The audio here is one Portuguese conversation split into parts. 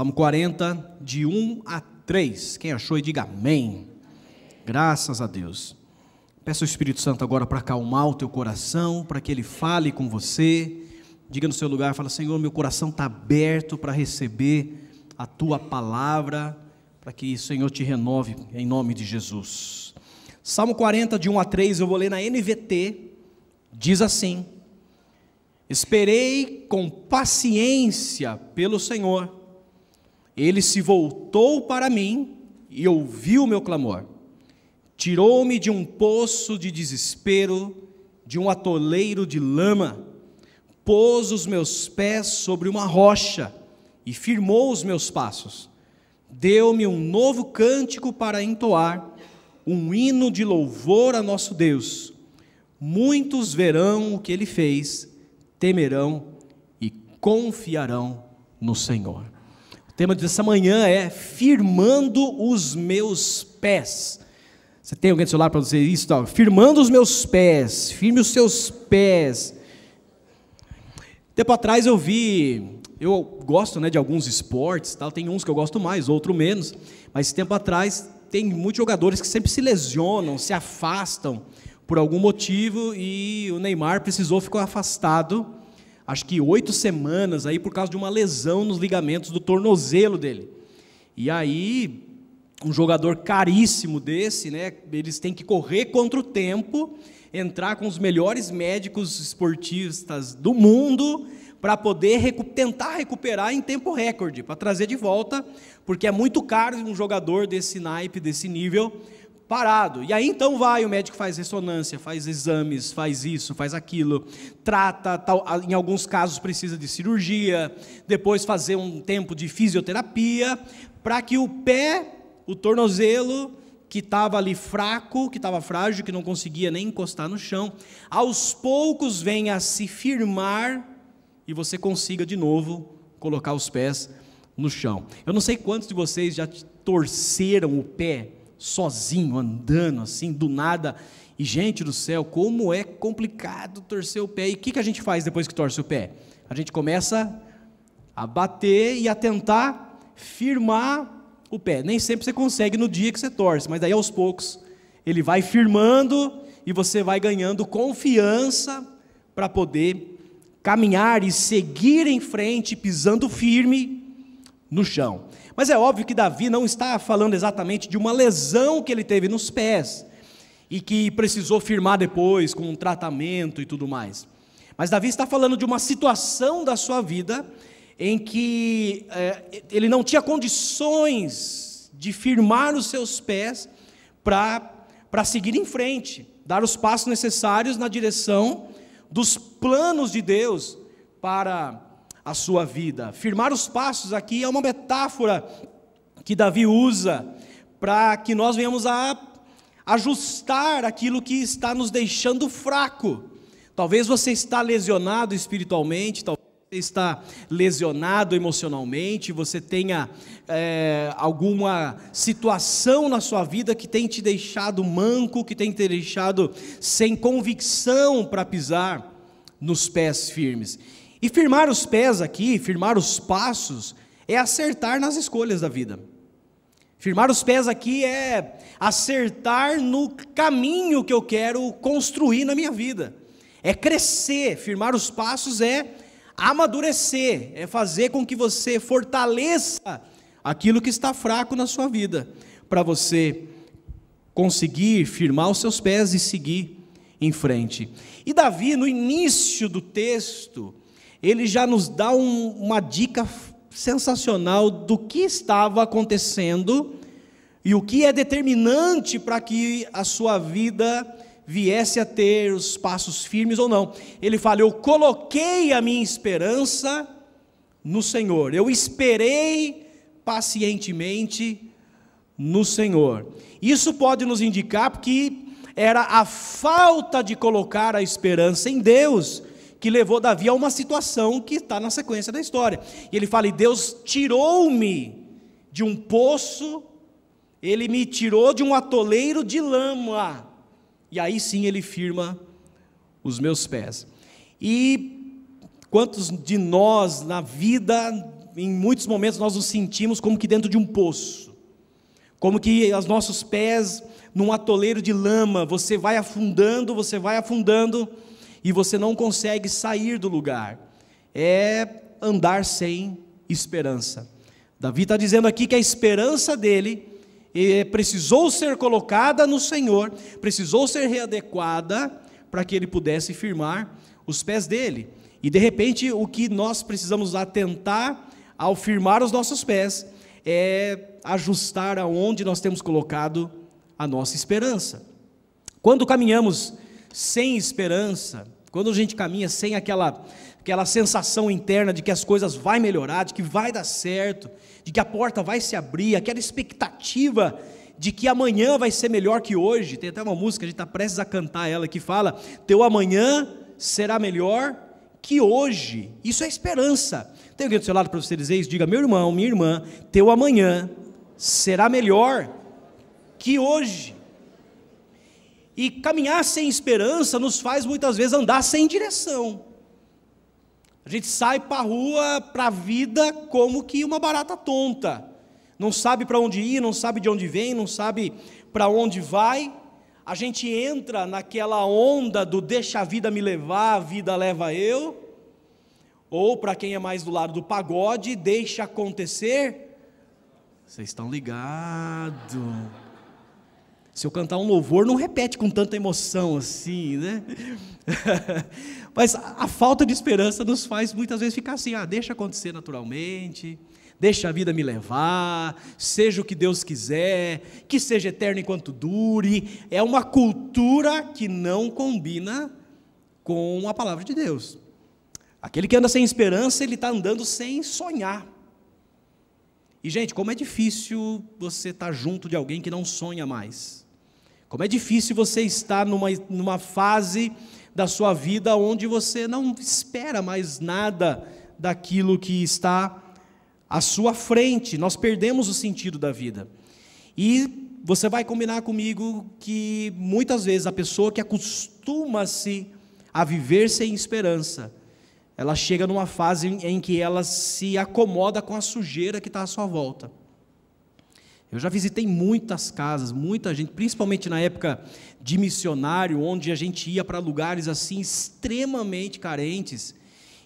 Salmo 40, de 1 a 3. Quem achou e diga amém. Graças a Deus. Peço ao Espírito Santo agora para acalmar o teu coração, para que ele fale com você. Diga no seu lugar, fala: Senhor, meu coração está aberto para receber a tua palavra, para que o Senhor te renove em nome de Jesus. Salmo 40, de 1 a 3, eu vou ler na NVT, diz assim: Esperei com paciência pelo Senhor ele se voltou para mim e ouviu o meu clamor. Tirou-me de um poço de desespero, de um atoleiro de lama, pôs os meus pés sobre uma rocha e firmou os meus passos. Deu-me um novo cântico para entoar, um hino de louvor a nosso Deus. Muitos verão o que ele fez, temerão e confiarão no Senhor tema dessa manhã é firmando os meus pés. Você tem alguém do seu lado para dizer isso? Firmando os meus pés, firme os seus pés. Tempo atrás eu vi, eu gosto né, de alguns esportes, tal, tem uns que eu gosto mais, outro menos, mas tempo atrás tem muitos jogadores que sempre se lesionam, se afastam por algum motivo e o Neymar precisou ficar afastado acho que oito semanas aí por causa de uma lesão nos ligamentos do tornozelo dele. E aí, um jogador caríssimo desse, né, eles têm que correr contra o tempo, entrar com os melhores médicos esportistas do mundo para poder recu tentar recuperar em tempo recorde, para trazer de volta, porque é muito caro um jogador desse naipe, desse nível, parado. E aí então vai, o médico faz ressonância, faz exames, faz isso, faz aquilo, trata, tal, em alguns casos precisa de cirurgia, depois fazer um tempo de fisioterapia, para que o pé, o tornozelo, que estava ali fraco, que estava frágil, que não conseguia nem encostar no chão, aos poucos venha a se firmar e você consiga de novo colocar os pés no chão. Eu não sei quantos de vocês já torceram o pé sozinho, andando assim, do nada. E, gente do céu, como é complicado torcer o pé. E o que, que a gente faz depois que torce o pé? A gente começa a bater e a tentar firmar o pé. Nem sempre você consegue no dia que você torce, mas daí aos poucos ele vai firmando e você vai ganhando confiança para poder caminhar e seguir em frente, pisando firme no chão. Mas é óbvio que Davi não está falando exatamente de uma lesão que ele teve nos pés e que precisou firmar depois com um tratamento e tudo mais. Mas Davi está falando de uma situação da sua vida em que é, ele não tinha condições de firmar os seus pés para seguir em frente, dar os passos necessários na direção dos planos de Deus para a sua vida. Firmar os passos aqui é uma metáfora que Davi usa para que nós venhamos a ajustar aquilo que está nos deixando fraco. Talvez você está lesionado espiritualmente, talvez você está lesionado emocionalmente, você tenha é, alguma situação na sua vida que tem te deixado manco, que tem te deixado sem convicção para pisar nos pés firmes. E firmar os pés aqui, firmar os passos, é acertar nas escolhas da vida. Firmar os pés aqui é acertar no caminho que eu quero construir na minha vida. É crescer, firmar os passos é amadurecer, é fazer com que você fortaleça aquilo que está fraco na sua vida, para você conseguir firmar os seus pés e seguir em frente. E Davi, no início do texto, ele já nos dá um, uma dica sensacional do que estava acontecendo e o que é determinante para que a sua vida viesse a ter os passos firmes ou não. Ele fala: Eu coloquei a minha esperança no Senhor, eu esperei pacientemente no Senhor. Isso pode nos indicar que era a falta de colocar a esperança em Deus que levou Davi a uma situação que está na sequência da história. E ele fala: e Deus tirou-me de um poço, ele me tirou de um atoleiro de lama. E aí sim ele firma os meus pés. E quantos de nós na vida em muitos momentos, nós nos sentimos como que dentro de um poço, como que os nossos pés num atoleiro de lama, você vai afundando, você vai afundando e você não consegue sair do lugar. É andar sem esperança. Davi está dizendo aqui que a esperança dele precisou ser colocada no Senhor, precisou ser readequada para que ele pudesse firmar os pés dele. E de repente, o que nós precisamos atentar ao firmar os nossos pés é ajustar aonde nós temos colocado a nossa esperança. Quando caminhamos sem esperança, quando a gente caminha sem aquela aquela sensação interna de que as coisas vai melhorar, de que vai dar certo, de que a porta vai se abrir, aquela expectativa de que amanhã vai ser melhor que hoje. Tem até uma música, a gente está prestes a cantar ela, que fala: Teu amanhã será melhor que hoje. Isso é esperança. Tem alguém do seu lado para você dizer isso? Diga, meu irmão, minha irmã, teu amanhã será melhor que hoje. E caminhar sem esperança nos faz muitas vezes andar sem direção. A gente sai para a rua, para a vida, como que uma barata tonta. Não sabe para onde ir, não sabe de onde vem, não sabe para onde vai. A gente entra naquela onda do deixa a vida me levar, a vida leva eu. Ou para quem é mais do lado do pagode, deixa acontecer. Vocês estão ligados. Se eu cantar um louvor, não repete com tanta emoção assim, né? Mas a falta de esperança nos faz muitas vezes ficar assim: ah, deixa acontecer naturalmente, deixa a vida me levar, seja o que Deus quiser, que seja eterno enquanto dure. É uma cultura que não combina com a palavra de Deus. Aquele que anda sem esperança, ele está andando sem sonhar. E, gente, como é difícil você estar tá junto de alguém que não sonha mais. Como é difícil você estar numa, numa fase da sua vida onde você não espera mais nada daquilo que está à sua frente. Nós perdemos o sentido da vida. E você vai combinar comigo que muitas vezes a pessoa que acostuma-se a viver sem esperança, ela chega numa fase em que ela se acomoda com a sujeira que está à sua volta. Eu já visitei muitas casas, muita gente, principalmente na época de missionário, onde a gente ia para lugares assim extremamente carentes.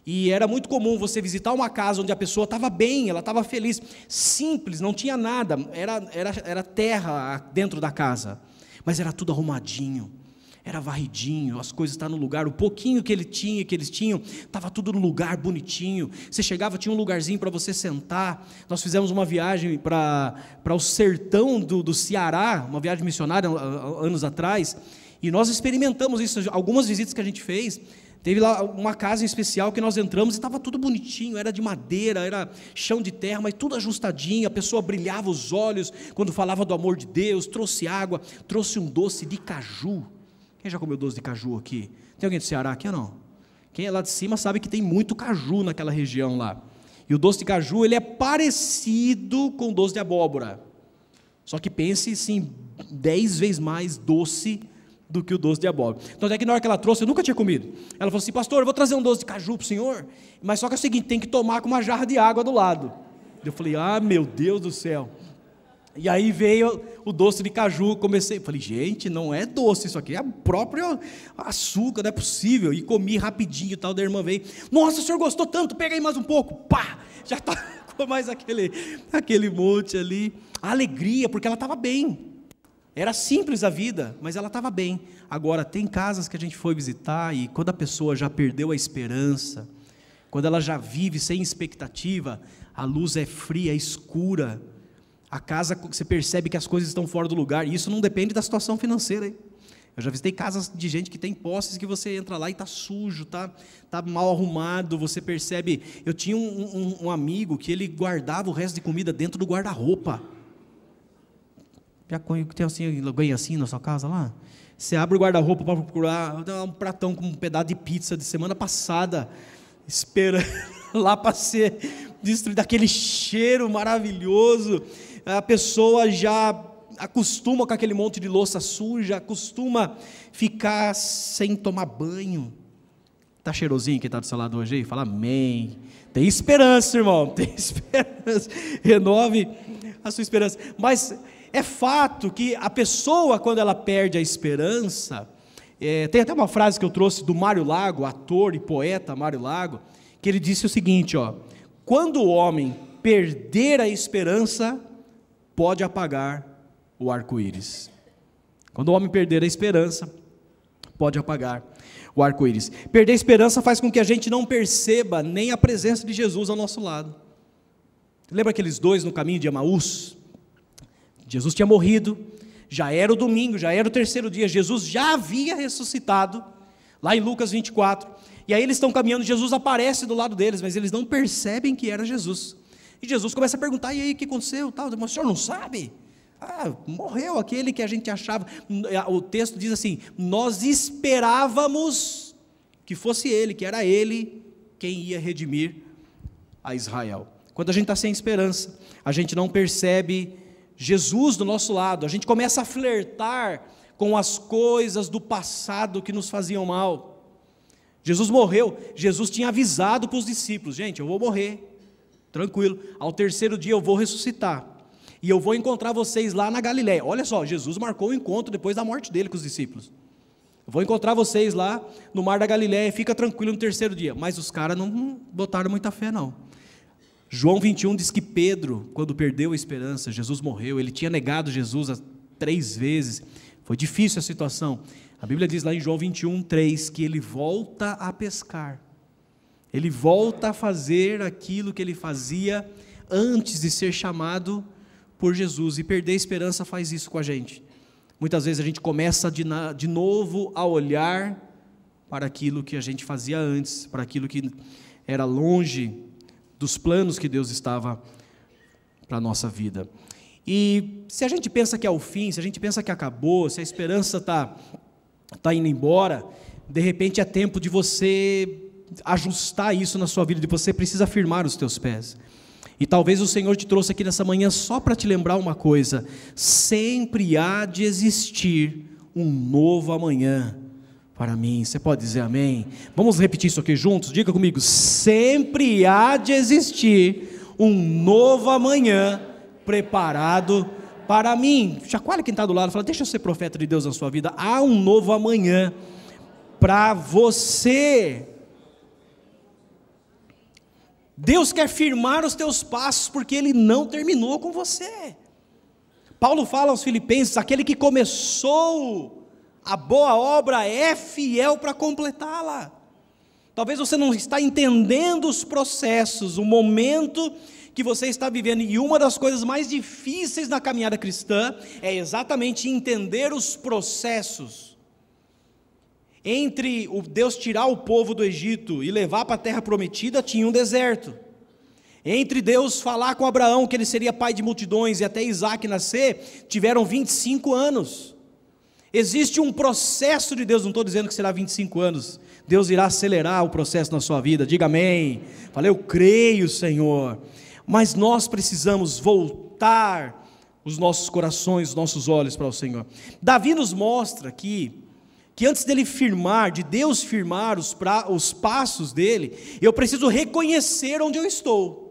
E era muito comum você visitar uma casa onde a pessoa estava bem, ela estava feliz, simples, não tinha nada, era, era, era terra dentro da casa, mas era tudo arrumadinho era varridinho, as coisas estavam no lugar, o pouquinho que ele tinha, que eles tinham, estava tudo no lugar bonitinho. Você chegava, tinha um lugarzinho para você sentar. Nós fizemos uma viagem para o sertão do, do Ceará, uma viagem missionária anos atrás, e nós experimentamos isso. Algumas visitas que a gente fez, Teve lá uma casa em especial que nós entramos e estava tudo bonitinho, era de madeira, era chão de terra, mas tudo ajustadinho. A pessoa brilhava os olhos quando falava do amor de Deus, trouxe água, trouxe um doce de caju. Quem já comeu doce de caju aqui? Tem alguém do Ceará aqui ou não? Quem é lá de cima sabe que tem muito caju naquela região lá. E o doce de caju ele é parecido com o doce de abóbora. Só que pense sim, dez vezes mais doce do que o doce de abóbora. Então até que na hora que ela trouxe, eu nunca tinha comido. Ela falou assim, pastor, eu vou trazer um doce de caju para o senhor, mas só que é o seguinte, tem que tomar com uma jarra de água do lado. Eu falei, ah meu Deus do céu. E aí veio o doce de caju, comecei, falei, gente, não é doce isso aqui, é próprio açúcar, não é possível. E comi rapidinho tal, da irmã veio, nossa, o senhor gostou tanto, pega aí mais um pouco, pá, já está com mais aquele, aquele monte ali. Alegria, porque ela estava bem. Era simples a vida, mas ela estava bem. Agora, tem casas que a gente foi visitar e quando a pessoa já perdeu a esperança, quando ela já vive sem expectativa, a luz é fria, é escura, a casa você percebe que as coisas estão fora do lugar, e isso não depende da situação financeira. Hein? Eu já visitei casas de gente que tem posses que você entra lá e está sujo, está tá mal arrumado, você percebe. Eu tinha um, um, um, amigo que ele guardava o resto de comida dentro do guarda-roupa. Já tem assim, alguém assim na sua casa lá? Você abre o guarda-roupa para procurar um pratão com um pedaço de pizza de semana passada, esperando lá para ser destruído, aquele cheiro maravilhoso a pessoa já acostuma com aquele monte de louça suja, acostuma ficar sem tomar banho. Tá cheirosinho quem está do seu lado hoje aí? Fala amém. Tem esperança, irmão. Tem esperança. Renove a sua esperança. Mas é fato que a pessoa, quando ela perde a esperança, é, tem até uma frase que eu trouxe do Mário Lago, ator e poeta Mário Lago, que ele disse o seguinte: ó, quando o homem perder a esperança, pode apagar o arco-íris. Quando o homem perder a esperança, pode apagar o arco-íris. Perder a esperança faz com que a gente não perceba nem a presença de Jesus ao nosso lado. Lembra aqueles dois no caminho de Emaús? Jesus tinha morrido, já era o domingo, já era o terceiro dia, Jesus já havia ressuscitado, lá em Lucas 24. E aí eles estão caminhando, Jesus aparece do lado deles, mas eles não percebem que era Jesus. E Jesus começa a perguntar: e aí, o que aconteceu? Tal, o senhor não sabe? Ah, morreu aquele que a gente achava. O texto diz assim: Nós esperávamos que fosse ele, que era ele quem ia redimir a Israel. Quando a gente está sem esperança, a gente não percebe Jesus do nosso lado, a gente começa a flertar com as coisas do passado que nos faziam mal. Jesus morreu, Jesus tinha avisado para os discípulos: gente, eu vou morrer, tranquilo, ao terceiro dia eu vou ressuscitar e eu vou encontrar vocês lá na Galiléia. Olha só, Jesus marcou o um encontro depois da morte dele com os discípulos. Eu vou encontrar vocês lá no mar da Galiléia, fica tranquilo no terceiro dia. Mas os caras não botaram muita fé, não. João 21 diz que Pedro, quando perdeu a esperança, Jesus morreu, ele tinha negado Jesus três vezes. Foi difícil a situação. A Bíblia diz lá em João 21, 3, que ele volta a pescar. Ele volta a fazer aquilo que ele fazia antes de ser chamado por Jesus. E perder a esperança faz isso com a gente. Muitas vezes a gente começa de, de novo a olhar para aquilo que a gente fazia antes, para aquilo que era longe dos planos que Deus estava para a nossa vida. E se a gente pensa que é o fim, se a gente pensa que acabou, se a esperança está tá indo embora, de repente é tempo de você ajustar isso na sua vida, de você precisa firmar os teus pés. E talvez o Senhor te trouxe aqui nessa manhã só para te lembrar uma coisa: sempre há de existir um novo amanhã para mim. Você pode dizer amém? Vamos repetir isso aqui juntos? Diga comigo: sempre há de existir um novo amanhã preparado para mim. Chacoalha quem está do lado, fala: deixa eu ser profeta de Deus na sua vida. Há um novo amanhã para você. Deus quer firmar os teus passos porque Ele não terminou com você. Paulo fala aos Filipenses: aquele que começou a boa obra é fiel para completá-la. Talvez você não está entendendo os processos, o momento que você está vivendo. E uma das coisas mais difíceis na caminhada cristã é exatamente entender os processos entre o Deus tirar o povo do Egito e levar para a terra prometida, tinha um deserto. Entre Deus falar com Abraão que ele seria pai de multidões e até Isaac nascer, tiveram 25 anos. Existe um processo de Deus, não estou dizendo que será 25 anos. Deus irá acelerar o processo na sua vida, diga amém. Falei, eu creio, Senhor. Mas nós precisamos voltar os nossos corações, os nossos olhos para o Senhor. Davi nos mostra aqui que antes dele firmar, de Deus firmar os, pra, os passos dele, eu preciso reconhecer onde eu estou.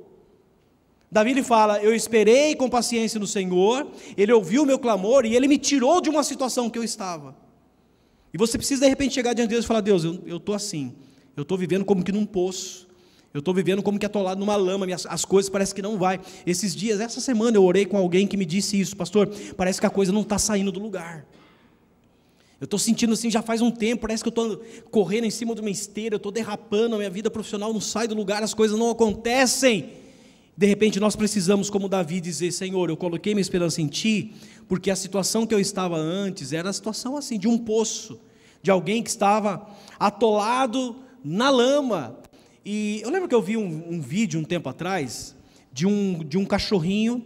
Davi ele fala: Eu esperei com paciência no Senhor, Ele ouviu o meu clamor e Ele me tirou de uma situação que eu estava. E você precisa de repente chegar diante de Deus e falar: Deus, eu estou assim, eu estou vivendo como que num poço, eu estou vivendo como que atolado numa lama, as coisas parecem que não vai. Esses dias, essa semana, eu orei com alguém que me disse isso, pastor, parece que a coisa não está saindo do lugar. Eu estou sentindo assim já faz um tempo, parece que eu estou correndo em cima de uma esteira, eu estou derrapando, a minha vida profissional não sai do lugar, as coisas não acontecem. De repente nós precisamos, como Davi, dizer: Senhor, eu coloquei minha esperança em Ti, porque a situação que eu estava antes era a situação assim, de um poço, de alguém que estava atolado na lama. E eu lembro que eu vi um, um vídeo um tempo atrás de um, de um cachorrinho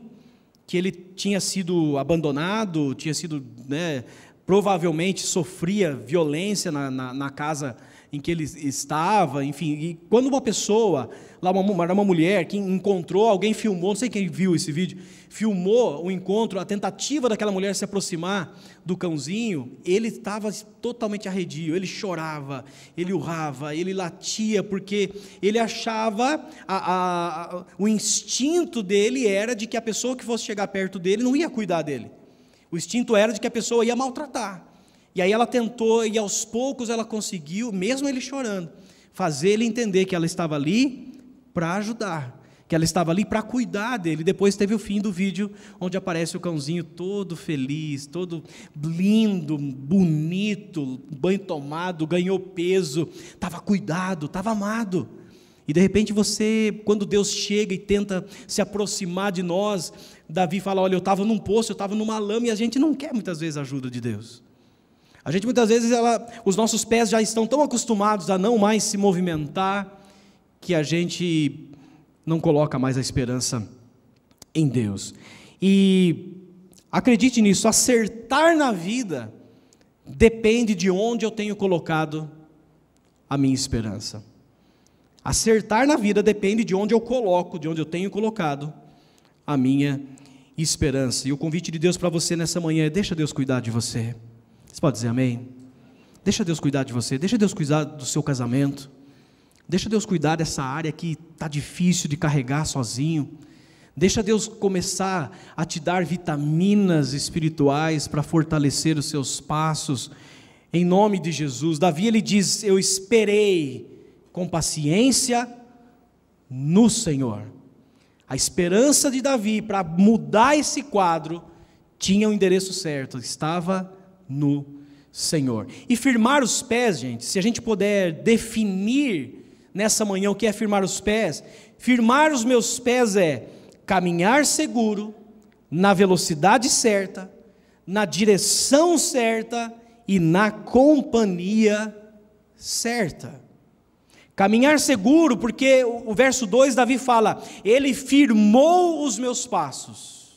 que ele tinha sido abandonado, tinha sido né, provavelmente sofria violência na, na, na casa em que ele estava, enfim, e quando uma pessoa, lá uma, era uma mulher que encontrou, alguém filmou, não sei quem viu esse vídeo, filmou o encontro, a tentativa daquela mulher se aproximar do cãozinho, ele estava totalmente arredio, ele chorava, ele urrava, ele latia, porque ele achava, a, a, a, o instinto dele era de que a pessoa que fosse chegar perto dele não ia cuidar dele, o instinto era de que a pessoa ia maltratar, e aí ela tentou, e aos poucos ela conseguiu, mesmo ele chorando, fazer ele entender que ela estava ali para ajudar, que ela estava ali para cuidar dele. Depois teve o fim do vídeo, onde aparece o cãozinho todo feliz, todo lindo, bonito, banho tomado, ganhou peso, estava cuidado, estava amado. E de repente você, quando Deus chega e tenta se aproximar de nós, Davi fala: Olha, eu estava num poço, eu estava numa lama, e a gente não quer muitas vezes a ajuda de Deus. A gente muitas vezes, ela, os nossos pés já estão tão acostumados a não mais se movimentar, que a gente não coloca mais a esperança em Deus. E acredite nisso, acertar na vida depende de onde eu tenho colocado a minha esperança. Acertar na vida depende de onde eu coloco, de onde eu tenho colocado a minha esperança. E o convite de Deus para você nessa manhã é: deixa Deus cuidar de você. Você pode dizer amém? Deixa Deus cuidar de você, deixa Deus cuidar do seu casamento, deixa Deus cuidar dessa área que está difícil de carregar sozinho. Deixa Deus começar a te dar vitaminas espirituais para fortalecer os seus passos, em nome de Jesus. Davi ele diz: Eu esperei com paciência no Senhor. A esperança de Davi para mudar esse quadro tinha o endereço certo, estava no Senhor. E firmar os pés, gente, se a gente puder definir nessa manhã o que é firmar os pés, firmar os meus pés é caminhar seguro, na velocidade certa, na direção certa e na companhia certa. Caminhar seguro, porque o verso 2 Davi fala: Ele firmou os meus passos.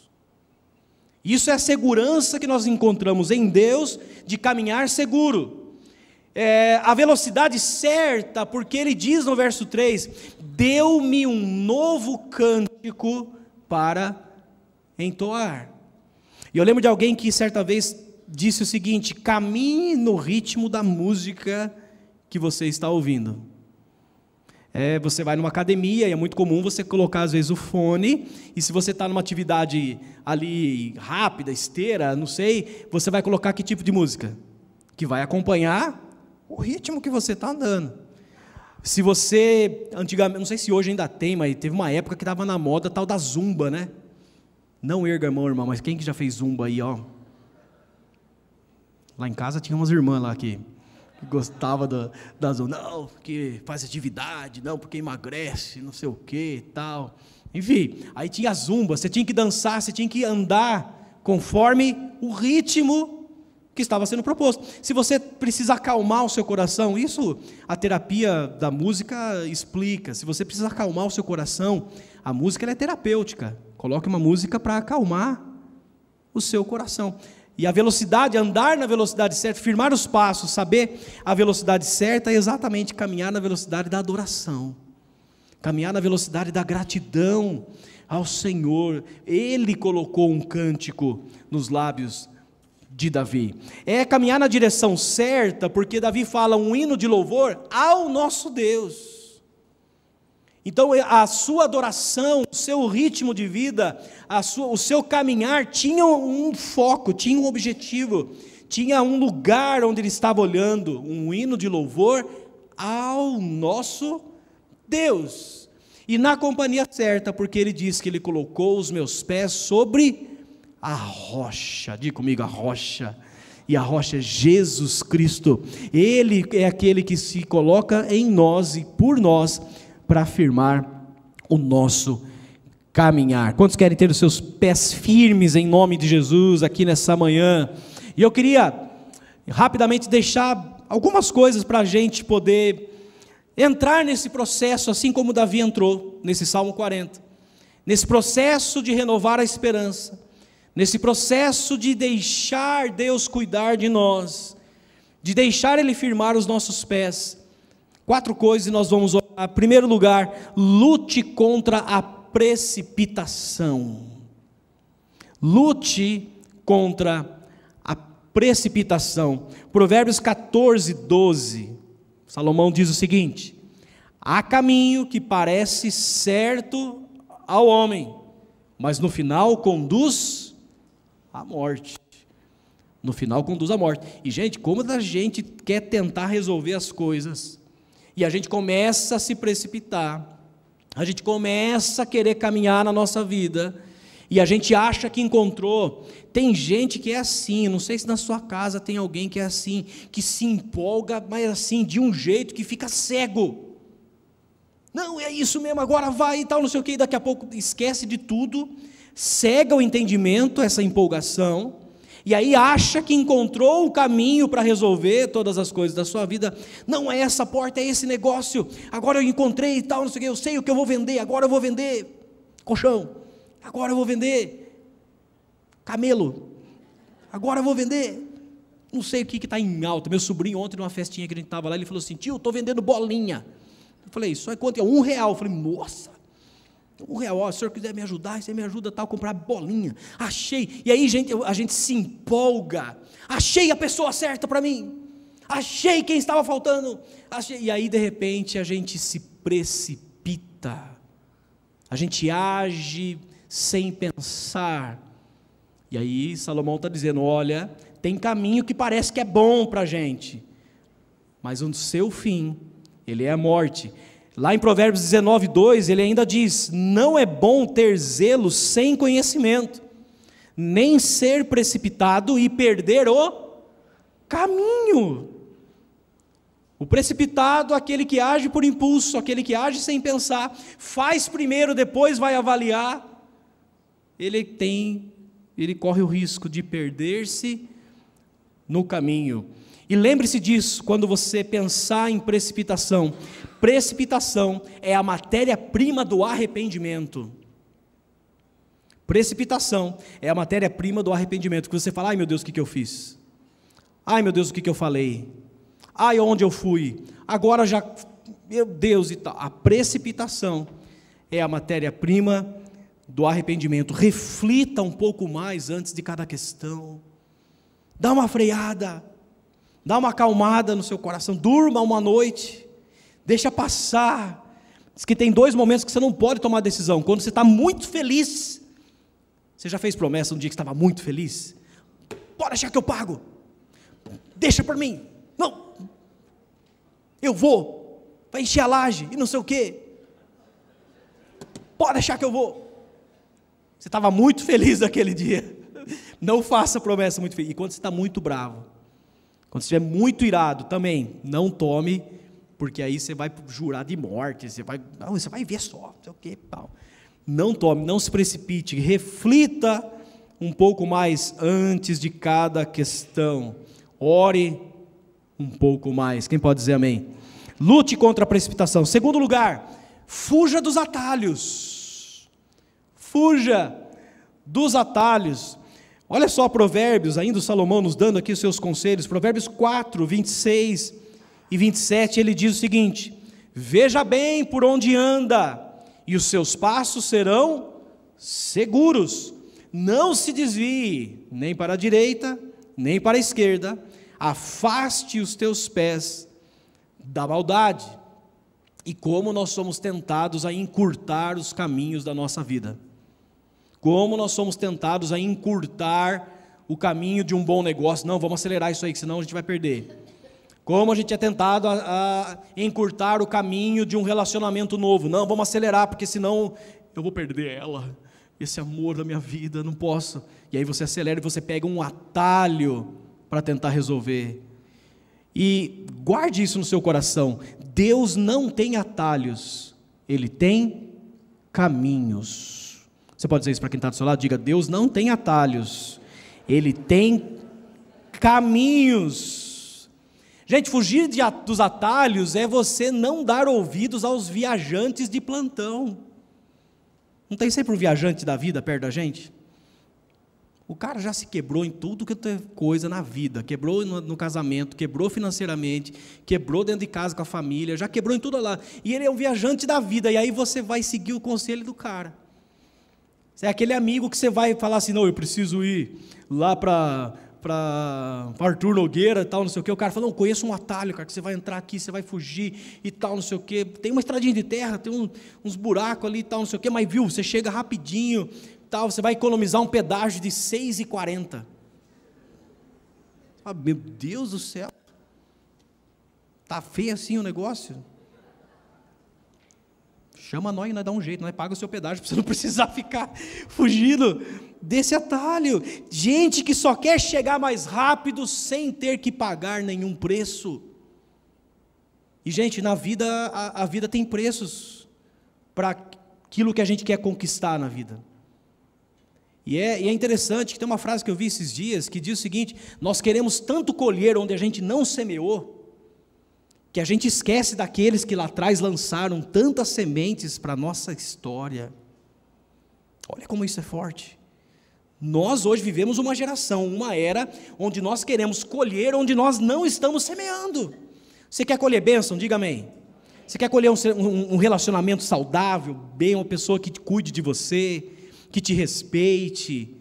Isso é a segurança que nós encontramos em Deus de caminhar seguro. É, a velocidade certa, porque ele diz no verso 3: Deu-me um novo cântico para entoar. E eu lembro de alguém que certa vez disse o seguinte: caminhe no ritmo da música que você está ouvindo. É, você vai numa academia e é muito comum você colocar, às vezes, o fone, e se você está numa atividade ali rápida, esteira, não sei, você vai colocar que tipo de música? Que vai acompanhar o ritmo que você está andando. Se você, antigamente, não sei se hoje ainda tem, mas teve uma época que estava na moda tal da zumba, né? Não erga a mão, irmão, mas quem que já fez zumba aí, ó? Lá em casa tinha umas irmãs lá que gostava da, da zona, não, porque faz atividade, não, porque emagrece, não sei o que e tal. Enfim, aí tinha zumba, você tinha que dançar, você tinha que andar conforme o ritmo que estava sendo proposto. Se você precisa acalmar o seu coração, isso a terapia da música explica. Se você precisa acalmar o seu coração, a música é terapêutica. Coloque uma música para acalmar o seu coração. E a velocidade, andar na velocidade certa, firmar os passos, saber a velocidade certa é exatamente caminhar na velocidade da adoração, caminhar na velocidade da gratidão ao Senhor. Ele colocou um cântico nos lábios de Davi. É caminhar na direção certa, porque Davi fala um hino de louvor ao nosso Deus. Então, a sua adoração, o seu ritmo de vida, sua, o seu caminhar tinha um foco, tinha um objetivo, tinha um lugar onde ele estava olhando, um hino de louvor ao nosso Deus. E na companhia certa, porque ele diz que ele colocou os meus pés sobre a rocha, diga comigo, a rocha. E a rocha é Jesus Cristo. Ele é aquele que se coloca em nós e por nós para afirmar o nosso caminhar. Quantos querem ter os seus pés firmes em nome de Jesus aqui nessa manhã? E eu queria rapidamente deixar algumas coisas para a gente poder entrar nesse processo, assim como Davi entrou nesse Salmo 40, nesse processo de renovar a esperança, nesse processo de deixar Deus cuidar de nós, de deixar Ele firmar os nossos pés Quatro coisas e nós vamos olhar. Primeiro lugar, lute contra a precipitação. Lute contra a precipitação. Provérbios 14, 12. Salomão diz o seguinte: Há caminho que parece certo ao homem, mas no final conduz à morte. No final conduz à morte. E, gente, como a gente quer tentar resolver as coisas, e a gente começa a se precipitar, a gente começa a querer caminhar na nossa vida, e a gente acha que encontrou. Tem gente que é assim, não sei se na sua casa tem alguém que é assim, que se empolga, mas assim, de um jeito que fica cego. Não, é isso mesmo, agora vai e tal, não sei o que, e daqui a pouco esquece de tudo, cega o entendimento, essa empolgação, e aí acha que encontrou o caminho para resolver todas as coisas da sua vida. Não é essa porta, é esse negócio. Agora eu encontrei e tal, não sei o que, eu sei o que eu vou vender, agora eu vou vender colchão, agora eu vou vender camelo, agora eu vou vender. Não sei o que está em alta. Meu sobrinho, ontem, numa festinha que a gente estava lá, ele falou assim: tio, estou vendendo bolinha. Eu falei, isso é quanto? É um real. Eu falei, nossa, um real, ó, se o senhor quiser me ajudar, você me ajuda tal, comprar bolinha. Achei. E aí, gente, a gente se empolga. Achei a pessoa certa para mim. Achei quem estava faltando. Achei. E aí, de repente, a gente se precipita. A gente age sem pensar. E aí, Salomão está dizendo: olha, tem caminho que parece que é bom para a gente, mas o seu fim ele é a morte. Lá em Provérbios 19, 2, ele ainda diz: Não é bom ter zelo sem conhecimento, nem ser precipitado e perder o caminho. O precipitado, aquele que age por impulso, aquele que age sem pensar, faz primeiro, depois vai avaliar, ele tem, ele corre o risco de perder-se no caminho. E lembre-se disso quando você pensar em precipitação. Precipitação é a matéria-prima do arrependimento. Precipitação é a matéria-prima do arrependimento. Que você fala, ai meu Deus, o que, que eu fiz? Ai meu Deus, o que, que eu falei? Ai, onde eu fui? Agora já, meu Deus e tal. A precipitação é a matéria-prima do arrependimento. Reflita um pouco mais antes de cada questão. Dá uma freada. Dá uma acalmada no seu coração, durma uma noite, deixa passar. Diz que tem dois momentos que você não pode tomar decisão. Quando você está muito feliz, você já fez promessa um dia que estava muito feliz? Pode achar que eu pago. Deixa para mim. Não. Eu vou. Vai encher a laje e não sei o quê. Pode achar que eu vou. Você estava muito feliz naquele dia. Não faça promessa muito feliz. E quando você está muito bravo, quando estiver muito irado, também não tome, porque aí você vai jurar de morte, você vai, não, você vai ver só, não sei o que, tal. Não tome, não se precipite, reflita um pouco mais antes de cada questão. Ore um pouco mais. Quem pode dizer amém? Lute contra a precipitação. Segundo lugar, fuja dos atalhos. Fuja dos atalhos. Olha só Provérbios, ainda o Salomão nos dando aqui os seus conselhos, Provérbios 4, 26 e 27, ele diz o seguinte: Veja bem por onde anda, e os seus passos serão seguros. Não se desvie nem para a direita, nem para a esquerda, afaste os teus pés da maldade. E como nós somos tentados a encurtar os caminhos da nossa vida. Como nós somos tentados a encurtar o caminho de um bom negócio. Não, vamos acelerar isso aí, senão a gente vai perder. Como a gente é tentado a, a encurtar o caminho de um relacionamento novo. Não, vamos acelerar, porque senão eu vou perder ela. Esse amor da minha vida, não posso. E aí você acelera e você pega um atalho para tentar resolver. E guarde isso no seu coração. Deus não tem atalhos, Ele tem caminhos. Você pode dizer isso para quem está do seu lado? Diga: Deus não tem atalhos, Ele tem caminhos. Gente, fugir de, dos atalhos é você não dar ouvidos aos viajantes de plantão. Não tem sempre um viajante da vida perto da gente? O cara já se quebrou em tudo que é coisa na vida. Quebrou no, no, casamento, quebrou financeiramente, quebrou dentro de casa com a família, já quebrou em tudo lá. E ele é um viajante da vida. E aí você vai seguir o conselho do cara. Você é aquele amigo que você vai falar assim: não, eu preciso ir lá para para Arthur Nogueira e tal, não sei o que. O cara falou, não, conheço um atalho, cara, que você vai entrar aqui, você vai fugir e tal, não sei o que. Tem uma estradinha de terra, tem um, uns buracos ali e tal, não sei o que, mas viu, você chega rapidinho, tal, você vai economizar um pedágio de 6,40. Ah, meu Deus do céu. Tá feio assim o negócio? Chama nós e nós dá um jeito, nós paga o seu pedágio para você não precisar ficar fugindo desse atalho. Gente que só quer chegar mais rápido sem ter que pagar nenhum preço. E, gente, na vida, a, a vida tem preços para aquilo que a gente quer conquistar na vida. E é, e é, interessante que tem uma frase que eu vi esses dias que diz o seguinte: Nós queremos tanto colher onde a gente não semeou, que a gente esquece daqueles que lá atrás lançaram tantas sementes para a nossa história. Olha como isso é forte. Nós hoje vivemos uma geração, uma era, onde nós queremos colher onde nós não estamos semeando. Você quer colher bênção? Diga amém. Você quer colher um, um relacionamento saudável, bem, uma pessoa que cuide de você, que te respeite,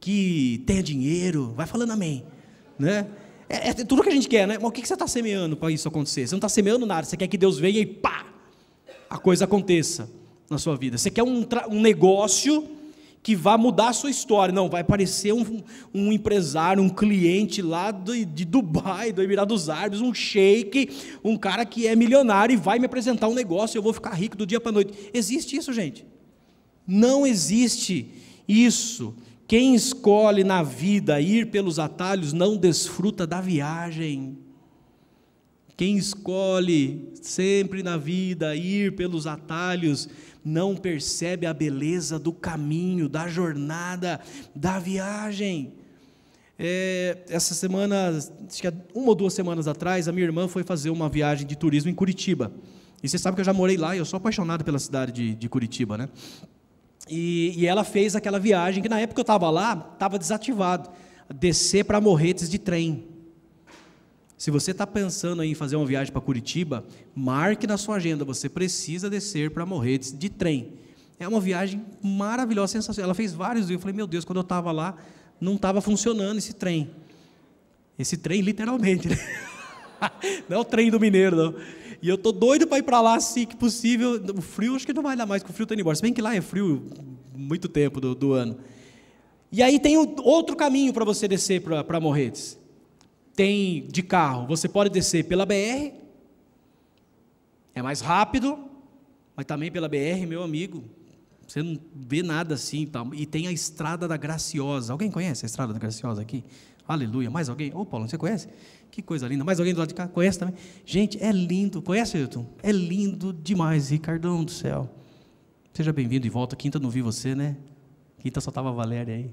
que tenha dinheiro? Vai falando amém. Né? É, é tudo que a gente quer, né? Mas o que você está semeando para isso acontecer? Você não está semeando nada, você quer que Deus venha e pá, a coisa aconteça na sua vida. Você quer um, um negócio que vá mudar a sua história. Não, vai aparecer um, um empresário, um cliente lá de Dubai, do Emirados Árabes, um sheik, um cara que é milionário e vai me apresentar um negócio, eu vou ficar rico do dia para a noite. Existe isso, gente? Não existe isso. Quem escolhe na vida ir pelos atalhos não desfruta da viagem. Quem escolhe sempre na vida ir pelos atalhos não percebe a beleza do caminho, da jornada, da viagem. É, essa semana, acho que uma ou duas semanas atrás, a minha irmã foi fazer uma viagem de turismo em Curitiba. E você sabe que eu já morei lá e eu sou apaixonado pela cidade de, de Curitiba, né? E, e, ela fez aquela viagem que na época eu estava lá, estava desativado. Descer para Morretes de trem. Se você está pensando em fazer uma viagem para Curitiba, marque na sua agenda, você precisa descer para Morretes de trem. É uma viagem maravilhosa, sensacional. Ela fez vários dias. Eu falei, meu Deus, quando eu estava lá, não estava funcionando esse trem. Esse trem, literalmente. Né? não é o trem do mineiro, não. E eu tô doido para ir para lá assim que possível. O frio, acho que não vai dar mais, porque o frio está indo embora. Se bem que lá é frio muito tempo do, do ano. E aí tem outro caminho para você descer para Morretes tem de carro, você pode descer pela BR, é mais rápido, mas também pela BR, meu amigo, você não vê nada assim. Tá? E tem a Estrada da Graciosa. Alguém conhece a Estrada da Graciosa aqui? Aleluia. Mais alguém? Ô, Paulo, você conhece? Que coisa linda. Mais alguém do lado de cá? Conhece também? Gente, é lindo. Conhece, Ailton? É lindo demais, Ricardão do céu. Seja bem-vindo de volta. Quinta não vi você, né? Quinta só estava a Valéria aí.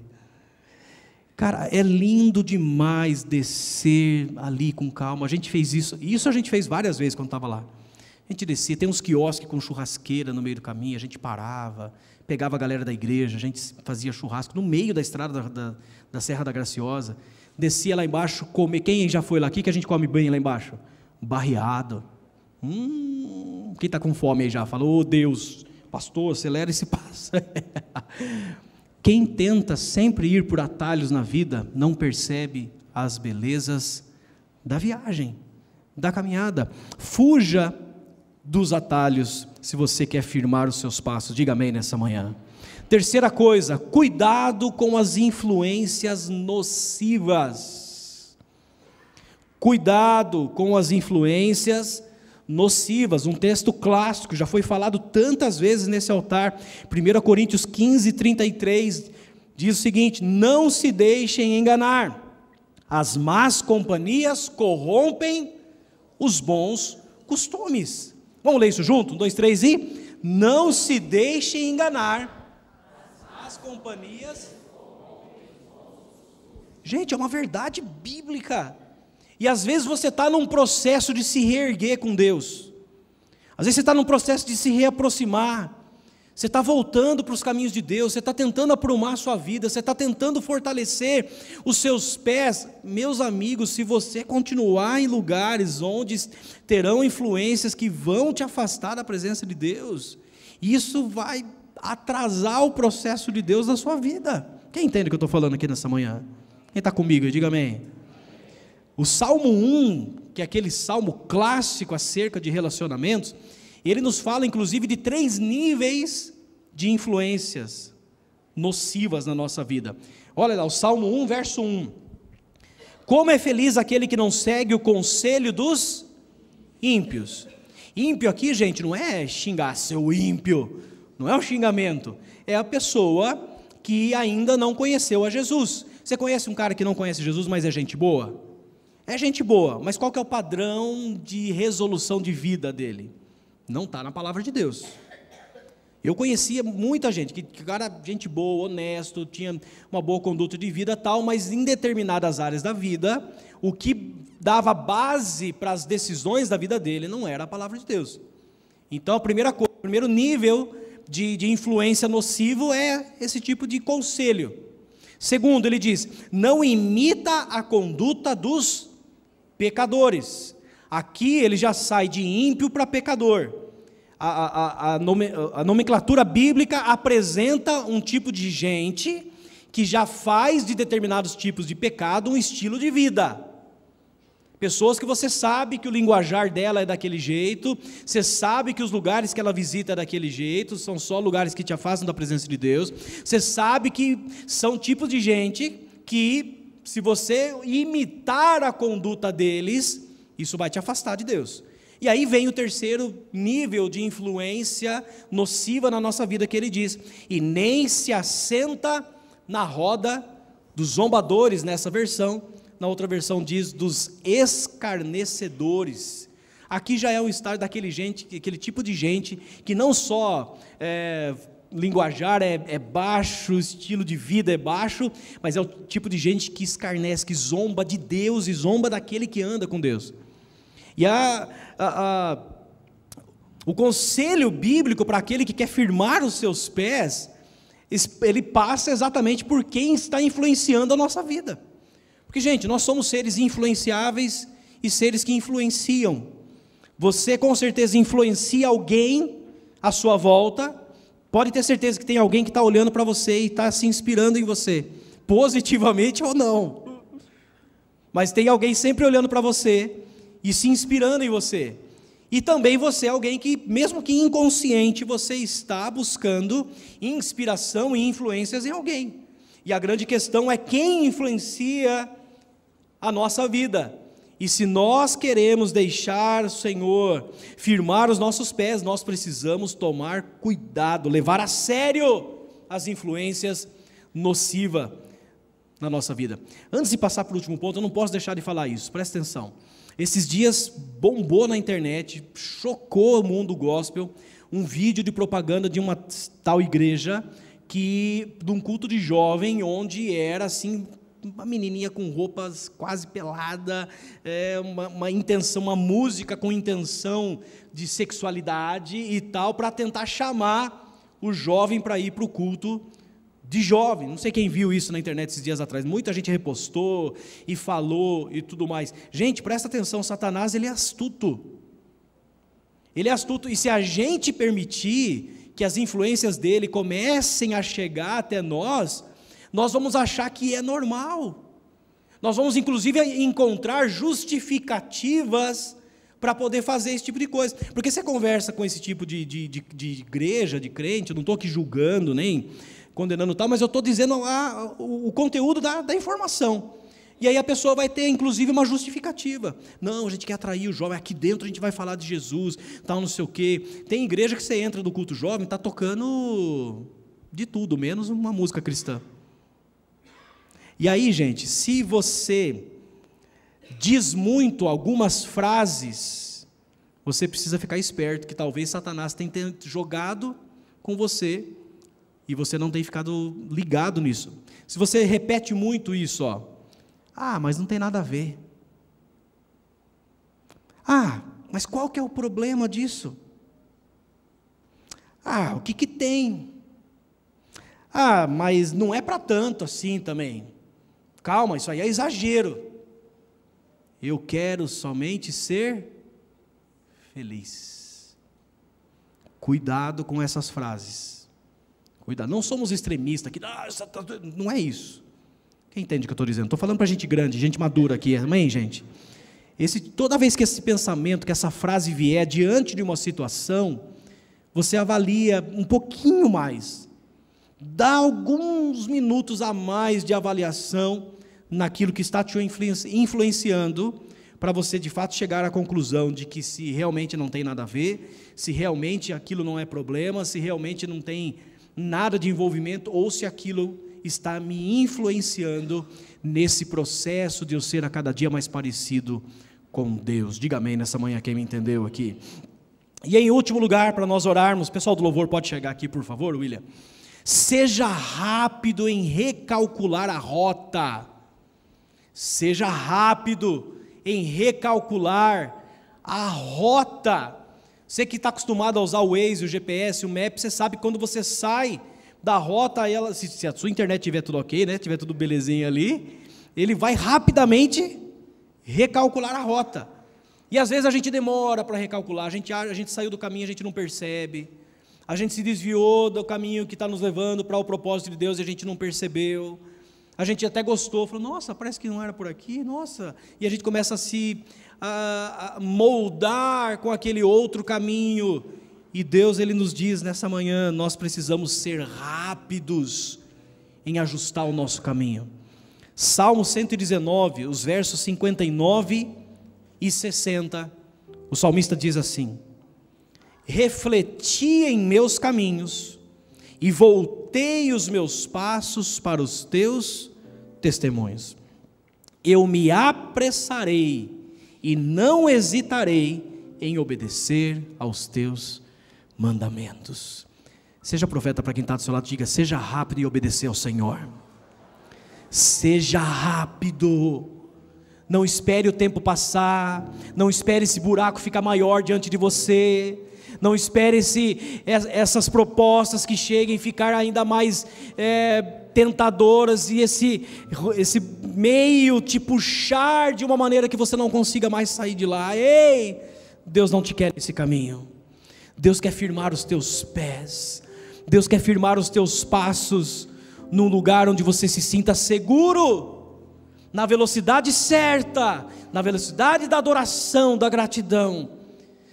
Cara, é lindo demais descer ali com calma. A gente fez isso, isso a gente fez várias vezes quando estava lá. A gente descia, tem uns quiosques com churrasqueira no meio do caminho, a gente parava, pegava a galera da igreja, a gente fazia churrasco no meio da estrada da, da, da Serra da Graciosa, descia lá embaixo, comer. Quem já foi lá? O que a gente come bem lá embaixo? Barreado. Hum, quem está com fome aí já? Falou, oh, Deus, pastor, acelera esse passo. Quem tenta sempre ir por atalhos na vida não percebe as belezas da viagem, da caminhada. Fuja dos atalhos se você quer firmar os seus passos. Diga amém nessa manhã. Terceira coisa, cuidado com as influências nocivas. Cuidado com as influências nocivas, um texto clássico, já foi falado tantas vezes nesse altar. 1 Coríntios 15, 33 diz o seguinte: Não se deixem enganar, as más companhias corrompem os bons costumes. Vamos ler isso junto? Um, dois, três e. Não se deixem enganar, as companhias. Gente, é uma verdade bíblica. E às vezes você está num processo de se reerguer com Deus. Às vezes você está num processo de se reaproximar. Você está voltando para os caminhos de Deus, você está tentando aprumar a sua vida, você está tentando fortalecer os seus pés. Meus amigos, se você continuar em lugares onde terão influências que vão te afastar da presença de Deus, isso vai atrasar o processo de Deus na sua vida. Quem entende o que eu estou falando aqui nessa manhã? Quem está comigo? Diga amém. O Salmo 1, que é aquele salmo clássico acerca de relacionamentos, ele nos fala inclusive de três níveis de influências nocivas na nossa vida. Olha lá, o Salmo 1, verso 1. Como é feliz aquele que não segue o conselho dos ímpios. Ímpio aqui, gente, não é xingar seu ímpio, não é um xingamento, é a pessoa que ainda não conheceu a Jesus. Você conhece um cara que não conhece Jesus, mas é gente boa? É gente boa, mas qual que é o padrão de resolução de vida dele? Não está na palavra de Deus. Eu conhecia muita gente, que, que era gente boa, honesto, tinha uma boa conduta de vida tal, mas em determinadas áreas da vida, o que dava base para as decisões da vida dele não era a palavra de Deus. Então, a primeira coisa, o primeiro nível de, de influência nocivo é esse tipo de conselho. Segundo, ele diz: não imita a conduta dos pecadores. Aqui ele já sai de ímpio para pecador. A, a, a, a, nomenclatura bíblica apresenta um tipo de gente que já faz de determinados tipos de pecado um estilo de vida. Pessoas que você sabe que o linguajar dela é daquele jeito, você sabe que os lugares que ela visita é daquele jeito, são só lugares que te afastam da presença de Deus, você sabe que são tipos de gente que, se você imitar a conduta deles, isso vai te afastar de Deus. E aí vem o terceiro nível de influência nociva na nossa vida que ele diz: e nem se assenta na roda dos zombadores, nessa versão, na outra versão diz dos escarnecedores. Aqui já é um estágio daquele gente, aquele tipo de gente que não só é, linguajar é, é, baixo, estilo de vida é baixo, mas é o tipo de gente que escarnece, que zomba de Deus e zomba daquele que anda com Deus. E a, a, a, o conselho bíblico para aquele que quer firmar os seus pés, ele passa exatamente por quem está influenciando a nossa vida. Porque, gente, nós somos seres influenciáveis e seres que influenciam. Você com certeza influencia alguém à sua volta. Pode ter certeza que tem alguém que está olhando para você e está se inspirando em você, positivamente ou não. Mas tem alguém sempre olhando para você e se inspirando em você. E também você é alguém que, mesmo que inconsciente, você está buscando inspiração e influências em alguém. E a grande questão é quem influencia a nossa vida. E se nós queremos deixar o Senhor firmar os nossos pés, nós precisamos tomar cuidado, levar a sério as influências nocivas na nossa vida. Antes de passar para o último ponto, eu não posso deixar de falar isso, presta atenção. Esses dias bombou na internet, chocou o mundo gospel, um vídeo de propaganda de uma tal igreja que de um culto de jovem onde era assim uma menininha com roupas quase pelada, é, uma, uma intenção, uma música com intenção de sexualidade e tal, para tentar chamar o jovem para ir para o culto de jovem. Não sei quem viu isso na internet esses dias atrás. Muita gente repostou e falou e tudo mais. Gente, presta atenção, Satanás ele é astuto. Ele é astuto e se a gente permitir que as influências dele comecem a chegar até nós, nós vamos achar que é normal. Nós vamos inclusive encontrar justificativas para poder fazer esse tipo de coisa. Porque você conversa com esse tipo de, de, de, de igreja, de crente, eu não estou aqui julgando nem condenando tal, mas eu estou dizendo o, o, conteúdo da, da informação. E aí a pessoa vai ter, inclusive, uma justificativa. Não, a gente quer atrair o jovem, aqui dentro a gente vai falar de Jesus, tal, não sei o quê. Tem igreja que você entra do culto jovem, está tocando de tudo, menos uma música cristã. E aí, gente, se você diz muito algumas frases, você precisa ficar esperto, que talvez Satanás tenha jogado com você e você não tem ficado ligado nisso. Se você repete muito isso, ó, ah, mas não tem nada a ver. Ah, mas qual que é o problema disso? Ah, o que que tem? Ah, mas não é para tanto assim também. Calma, isso aí é exagero. Eu quero somente ser feliz. Cuidado com essas frases. Cuidado. Não somos extremistas aqui. Ah, tá não é isso. Quem entende o que eu estou dizendo? Estou falando para gente grande, gente madura aqui. Amém, gente? Esse, toda vez que esse pensamento, que essa frase vier diante de uma situação, você avalia um pouquinho mais. Dá alguns minutos a mais de avaliação naquilo que está te influenciando, para você de fato chegar à conclusão de que se realmente não tem nada a ver, se realmente aquilo não é problema, se realmente não tem nada de envolvimento, ou se aquilo está me influenciando nesse processo de eu ser a cada dia mais parecido com Deus. Diga amém nessa manhã, quem me entendeu aqui. E em último lugar, para nós orarmos, pessoal do louvor pode chegar aqui, por favor, William. Seja rápido em recalcular a rota. Seja rápido em recalcular a rota. Você que está acostumado a usar o Waze, o GPS, o Map, você sabe quando você sai da rota, ela, se, se a sua internet estiver tudo ok, né, tiver tudo belezinha ali, ele vai rapidamente recalcular a rota. E às vezes a gente demora para recalcular, a gente, a gente saiu do caminho, a gente não percebe, a gente se desviou do caminho que está nos levando para o propósito de Deus e a gente não percebeu. A gente até gostou, falou, nossa, parece que não era por aqui, nossa. E a gente começa a se a, a moldar com aquele outro caminho. E Deus, Ele nos diz nessa manhã, nós precisamos ser rápidos em ajustar o nosso caminho. Salmo 119, os versos 59 e 60, o salmista diz assim: Refleti em meus caminhos e voltei os meus passos para os teus testemunhos. Eu me apressarei e não hesitarei em obedecer aos teus mandamentos. Seja profeta para quem está do seu lado, diga: seja rápido e obedecer ao Senhor. Seja rápido. Não espere o tempo passar. Não espere esse buraco ficar maior diante de você. Não espere esse, essas propostas que cheguem ficar ainda mais é, tentadoras e esse, esse meio te puxar de uma maneira que você não consiga mais sair de lá. Ei, Deus não te quer nesse caminho. Deus quer firmar os teus pés. Deus quer firmar os teus passos num lugar onde você se sinta seguro, na velocidade certa, na velocidade da adoração, da gratidão,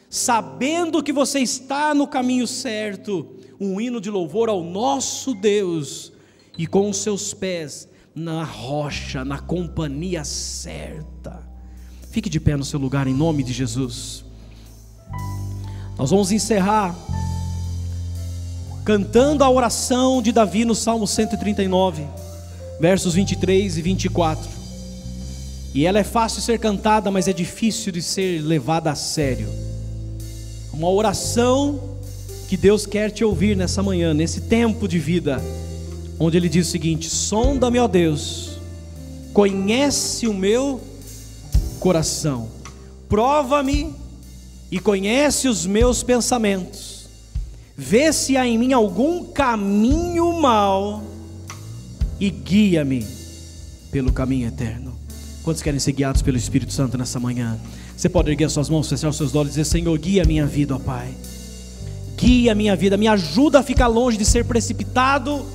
sabendo que você está no caminho certo, um hino de louvor ao nosso Deus, e com os seus pés na rocha, na companhia certa. Fique de pé no seu lugar em nome de Jesus. Nós vamos encerrar cantando a oração de Davi no Salmo 139, versos 23 e 24. E ela é fácil ser cantada, mas é difícil de ser levada a sério. Uma oração que Deus quer te ouvir nessa manhã, nesse tempo de vida, onde Ele diz o seguinte: Sonda-me, ó Deus, conhece o meu coração, prova-me e conhece os meus pensamentos vê se há em mim algum caminho mau e guia-me pelo caminho eterno. Quantos querem ser guiados pelo Espírito Santo nessa manhã? Você pode erguer suas mãos, fechar os seus olhos e dizer: Senhor, guia a minha vida, ó Pai. Guia a minha vida, me ajuda a ficar longe de ser precipitado,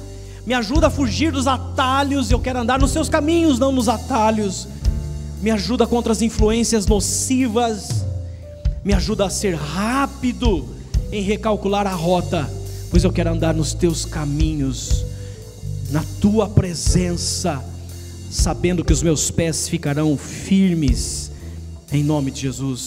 me ajuda a fugir dos atalhos. Eu quero andar nos seus caminhos, não nos atalhos. Me ajuda contra as influências nocivas, me ajuda a ser rápido em recalcular a rota, pois eu quero andar nos teus caminhos, na tua presença, sabendo que os meus pés ficarão firmes, em nome de Jesus.